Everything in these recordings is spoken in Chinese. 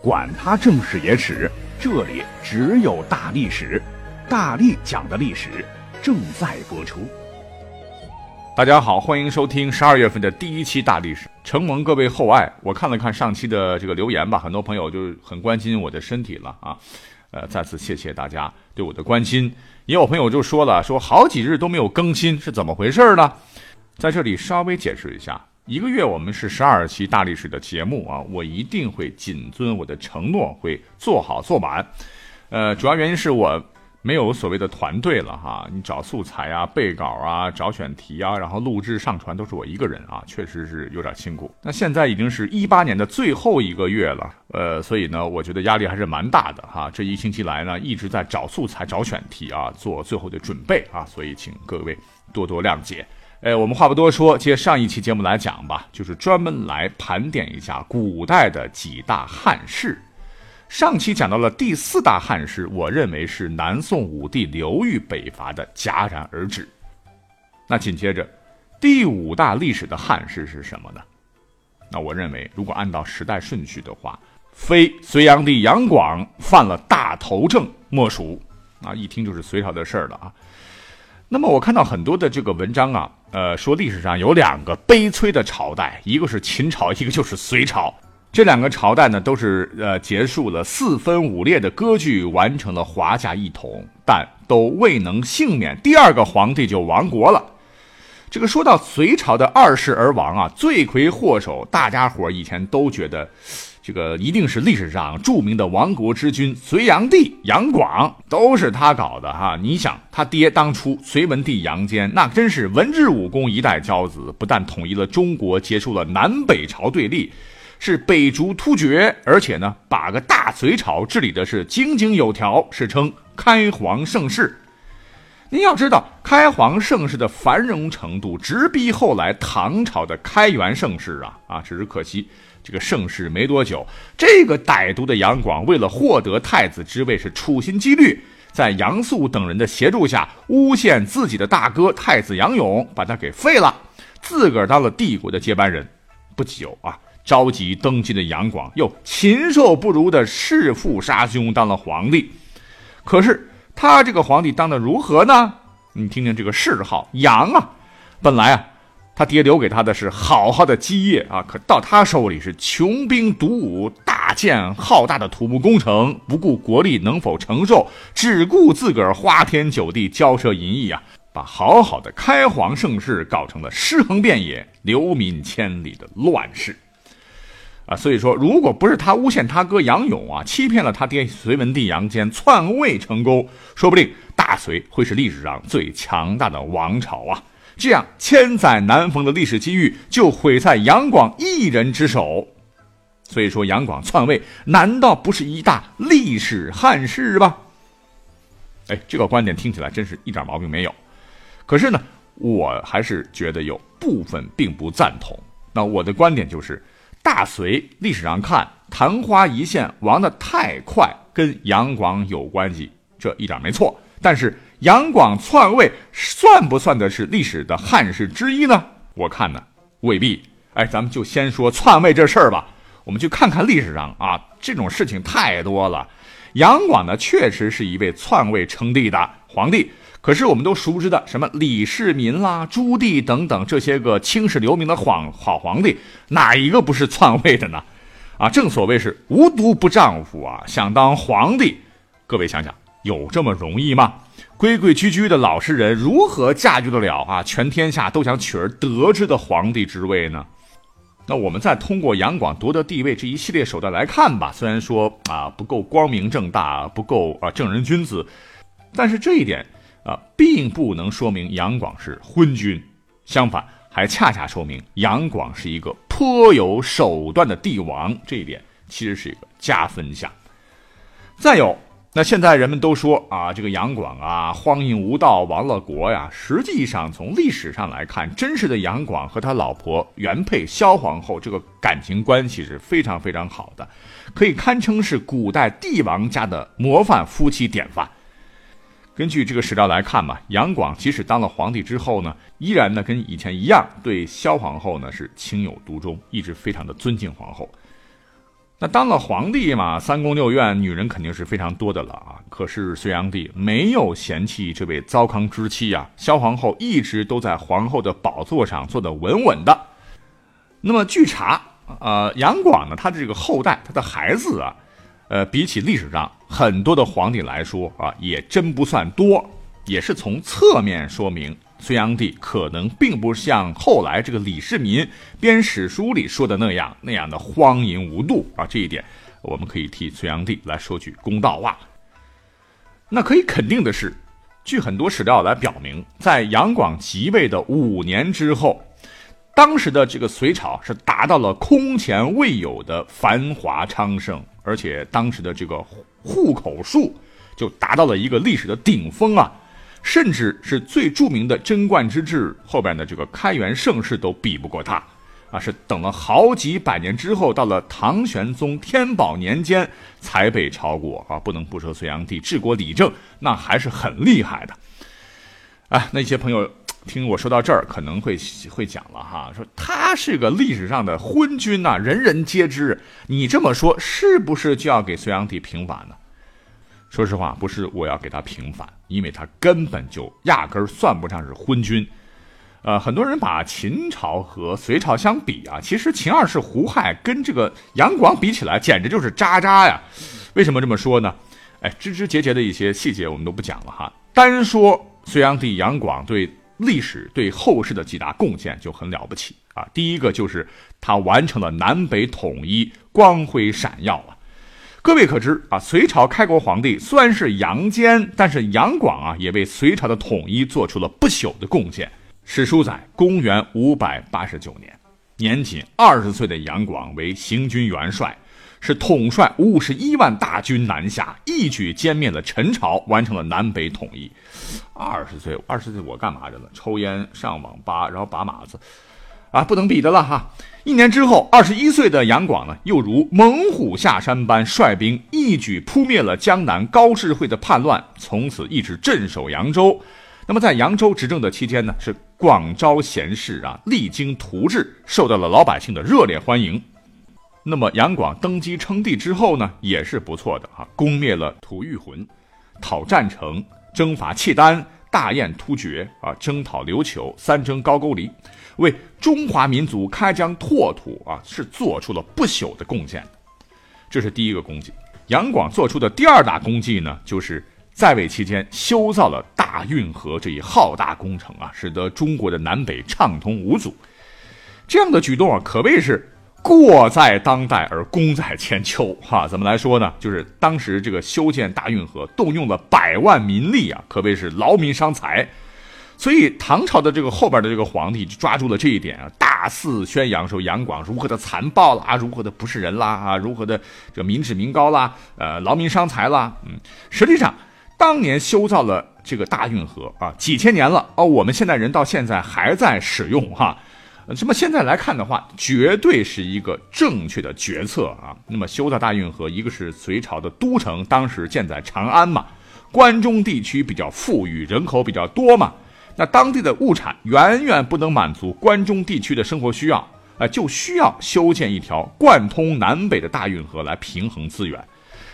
管他正史野史。这里只有大历史，大力讲的历史正在播出。大家好，欢迎收听十二月份的第一期大历史，承蒙各位厚爱，我看了看上期的这个留言吧，很多朋友就很关心我的身体了啊，呃，再次谢谢大家对我的关心。也有朋友就说了，说好几日都没有更新，是怎么回事呢？在这里稍微解释一下。一个月我们是十二期大历史的节目啊，我一定会谨遵我的承诺，会做好做满。呃，主要原因是我没有所谓的团队了哈，你找素材啊、备稿啊、找选题啊，然后录制上传都是我一个人啊，确实是有点辛苦。那现在已经是一八年的最后一个月了，呃，所以呢，我觉得压力还是蛮大的哈。这一星期来呢，一直在找素材、找选题啊，做最后的准备啊，所以请各位多多谅解。哎，我们话不多说，接上一期节目来讲吧，就是专门来盘点一下古代的几大汉室。上期讲到了第四大汉室，我认为是南宋武帝刘裕北伐的戛然而止。那紧接着，第五大历史的汉室是什么呢？那我认为，如果按照时代顺序的话，非隋炀帝杨广犯了大头症莫属。啊，一听就是隋朝的事儿了啊。那么我看到很多的这个文章啊，呃，说历史上有两个悲催的朝代，一个是秦朝，一个就是隋朝。这两个朝代呢，都是呃结束了四分五裂的割据，完成了华夏一统，但都未能幸免，第二个皇帝就亡国了。这个说到隋朝的二世而亡啊，罪魁祸首，大家伙以前都觉得。这个一定是历史上著名的亡国之君隋炀帝杨广，都是他搞的哈。你想，他爹当初隋文帝杨坚，那真是文治武功一代骄子，不但统一了中国，结束了南北朝对立，是北逐突厥，而且呢，把个大隋朝治理的是井井有条，史称开皇盛世。您要知道，开皇盛世的繁荣程度直逼后来唐朝的开元盛世啊啊！只是可惜。这个盛世没多久，这个歹毒的杨广为了获得太子之位，是处心积虑，在杨素等人的协助下，诬陷自己的大哥太子杨勇，把他给废了，自个儿当了帝国的接班人。不久啊，着急登基的杨广又禽兽不如的弑父杀兄，当了皇帝。可是他这个皇帝当的如何呢？你听听这个谥号杨啊，本来啊。他爹留给他的是好好的基业啊，可到他手里是穷兵黩武，大建浩大的土木工程，不顾国力能否承受，只顾自个儿花天酒地，骄奢淫逸啊，把好好的开皇盛世搞成了尸横遍野、流民千里的乱世啊！所以说，如果不是他诬陷他哥杨勇啊，欺骗了他爹隋文帝杨坚，篡位成功，说不定大隋会是历史上最强大的王朝啊！这样千载难逢的历史机遇就毁在杨广一人之手，所以说杨广篡位难道不是一大历史憾事吗？哎，这个观点听起来真是一点毛病没有。可是呢，我还是觉得有部分并不赞同。那我的观点就是，大隋历史上看昙花一现亡的太快，跟杨广有关系，这一点没错。但是。杨广篡位算不算的是历史的汉室之一呢？我看呢未必。哎，咱们就先说篡位这事儿吧。我们去看看历史上啊，这种事情太多了。杨广呢，确实是一位篡位称帝的皇帝。可是我们都熟知的什么李世民啦、朱棣等等这些个青史留名的皇好皇帝，哪一个不是篡位的呢？啊，正所谓是无毒不丈夫啊，想当皇帝，各位想想，有这么容易吗？规规矩矩的老实人如何驾驭得了啊？全天下都想取而得之的皇帝之位呢？那我们再通过杨广夺得帝位这一系列手段来看吧。虽然说啊不够光明正大，不够啊正人君子，但是这一点啊并不能说明杨广是昏君，相反还恰恰说明杨广是一个颇有手段的帝王。这一点其实是一个加分项。再有。那现在人们都说啊，这个杨广啊，荒淫无道，亡了国呀。实际上，从历史上来看，真实的杨广和他老婆原配萧皇后这个感情关系是非常非常好的，可以堪称是古代帝王家的模范夫妻典范。根据这个史料来看嘛，杨广即使当了皇帝之后呢，依然呢跟以前一样，对萧皇后呢是情有独钟，一直非常的尊敬皇后。那当了皇帝嘛，三宫六院，女人肯定是非常多的了啊。可是隋炀帝没有嫌弃这位糟糠之妻啊，萧皇后一直都在皇后的宝座上坐得稳稳的。那么据查，呃，杨广呢，他的这个后代，他的孩子啊，呃，比起历史上很多的皇帝来说啊，也真不算多，也是从侧面说明。隋炀帝可能并不像后来这个李世民编史书里说的那样那样的荒淫无度啊，这一点我们可以替隋炀帝来说句公道话。那可以肯定的是，据很多史料来表明，在杨广即位的五年之后，当时的这个隋朝是达到了空前未有的繁华昌盛，而且当时的这个户口数就达到了一个历史的顶峰啊。甚至是最著名的贞观之治后边的这个开元盛世都比不过他，啊，是等了好几百年之后，到了唐玄宗天宝年间才被超过啊！不能不说隋炀帝治国理政那还是很厉害的，啊，那些朋友听我说到这儿可能会会讲了哈，说他是个历史上的昏君呐，人人皆知。你这么说是不是就要给隋炀帝平反呢？说实话，不是我要给他平反，因为他根本就压根儿算不上是昏君。呃，很多人把秦朝和隋朝相比啊，其实秦二世胡亥跟这个杨广比起来，简直就是渣渣呀。为什么这么说呢？哎，枝枝节节的一些细节我们都不讲了哈。单说隋炀帝杨广对历史、对后世的几大贡献就很了不起啊。第一个就是他完成了南北统一，光辉闪耀啊。各位可知啊，隋朝开国皇帝虽然是杨坚，但是杨广啊也为隋朝的统一做出了不朽的贡献。史书载，公元五百八十九年，年仅二十岁的杨广为行军元帅，是统帅五十一万大军南下，一举歼灭了陈朝，完成了南北统一。二十岁，二十岁我干嘛着呢？抽烟、上网吧，然后把马子。啊，不能比的了哈！一年之后，二十一岁的杨广呢，又如猛虎下山般率兵一举扑灭了江南高智慧的叛乱，从此一直镇守扬州。那么在扬州执政的期间呢，是广招贤士啊，励精图治，受到了老百姓的热烈欢迎。那么杨广登基称帝之后呢，也是不错的啊，攻灭了吐谷浑，讨战城，征伐契丹，大宴突厥啊，征讨琉球，三征高句丽。为中华民族开疆拓土啊，是做出了不朽的贡献。这是第一个功绩。杨广做出的第二大功绩呢，就是在位期间修造了大运河这一浩大工程啊，使得中国的南北畅通无阻。这样的举动啊，可谓是过在当代而功在千秋哈。怎么来说呢？就是当时这个修建大运河，动用了百万民力啊，可谓是劳民伤财。所以唐朝的这个后边的这个皇帝就抓住了这一点啊，大肆宣扬说杨广如何的残暴啦，如何的不是人啦，啊，如何的这民脂民膏啦，呃，劳民伤财啦，嗯，实际上当年修造了这个大运河啊，几千年了哦，我们现代人到现在还在使用哈，那么现在来看的话，绝对是一个正确的决策啊。那么修造大运河，一个是隋朝的都城，当时建在长安嘛，关中地区比较富裕，人口比较多嘛。那当地的物产远远不能满足关中地区的生活需要，啊，就需要修建一条贯通南北的大运河来平衡资源。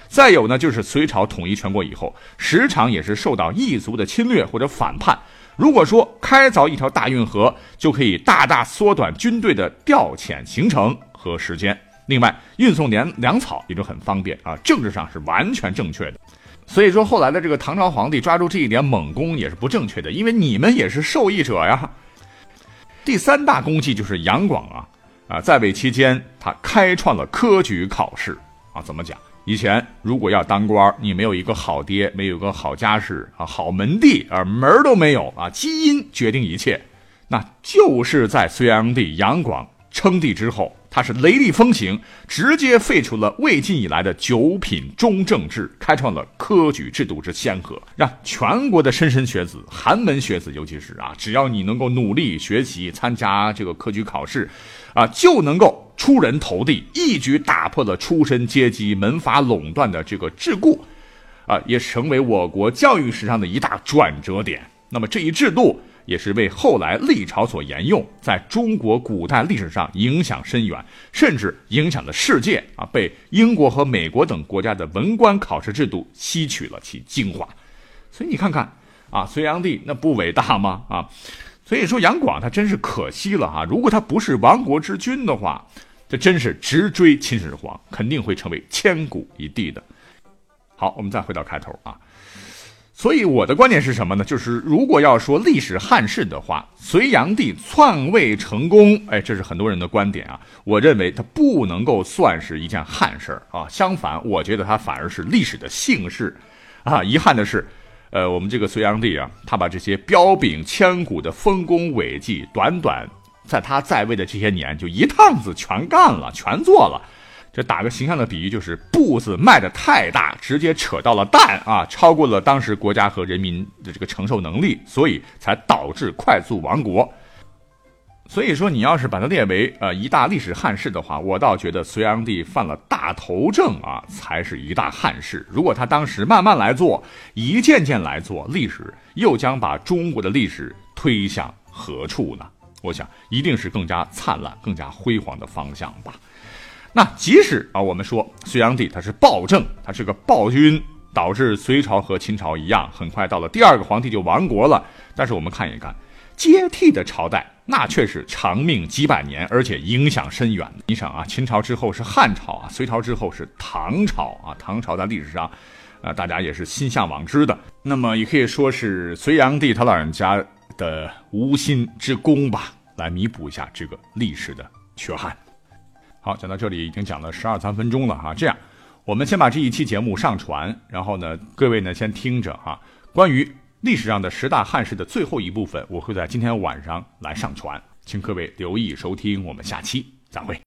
再有呢，就是隋朝统一全国以后，时常也是受到异族的侵略或者反叛。如果说开凿一条大运河，就可以大大缩短军队的调遣行程和时间。另外，运送粮粮草也就很方便啊，政治上是完全正确的。所以说，后来的这个唐朝皇帝抓住这一点猛攻也是不正确的，因为你们也是受益者呀。第三大功绩就是杨广啊，啊，在位期间他开创了科举考试啊。怎么讲？以前如果要当官，你没有一个好爹，没有个好家世啊，好门第啊，门儿都没有啊，基因决定一切。那就是在隋炀帝杨广称帝之后。他是雷厉风行，直接废除了魏晋以来的九品中正制，开创了科举制度之先河，让全国的莘莘学子、寒门学子，尤其是啊，只要你能够努力学习、参加这个科举考试，啊，就能够出人头地，一举打破了出身阶级门阀垄断的这个桎梏，啊，也成为我国教育史上的一大转折点。那么这一制度。也是为后来历朝所沿用，在中国古代历史上影响深远，甚至影响了世界啊！被英国和美国等国家的文官考试制度吸取了其精华，所以你看看啊，隋炀帝那不伟大吗？啊，所以说杨广他真是可惜了哈！如果他不是亡国之君的话，这真是直追秦始皇，肯定会成为千古一帝的。好，我们再回到开头啊。所以我的观点是什么呢？就是如果要说历史汉事的话，隋炀帝篡位成功，哎，这是很多人的观点啊。我认为他不能够算是一件汉事啊。相反，我觉得他反而是历史的幸事啊。遗憾的是，呃，我们这个隋炀帝啊，他把这些彪炳千古的丰功伟绩，短短在他在位的这些年，就一趟子全干了，全做了。这打个形象的比喻，就是步子迈得太大，直接扯到了蛋啊，超过了当时国家和人民的这个承受能力，所以才导致快速亡国。所以说，你要是把它列为呃一大历史憾事的话，我倒觉得隋炀帝犯了大头症啊，才是一大憾事。如果他当时慢慢来做，一件件来做，历史又将把中国的历史推向何处呢？我想，一定是更加灿烂、更加辉煌的方向吧。那即使啊，我们说隋炀帝他是暴政，他是个暴君，导致隋朝和秦朝一样，很快到了第二个皇帝就亡国了。但是我们看一看接替的朝代，那却是长命几百年，而且影响深远。你想啊，秦朝之后是汉朝啊，隋朝之后是唐朝啊，唐朝在历史上，啊，大家也是心向往之的。那么也可以说是隋炀帝他老人家的无心之功吧，来弥补一下这个历史的缺憾。好，讲到这里已经讲了十二三分钟了哈。这样，我们先把这一期节目上传，然后呢，各位呢先听着哈。关于历史上的十大汉室的最后一部分，我会在今天晚上来上传，请各位留意收听。我们下期再会。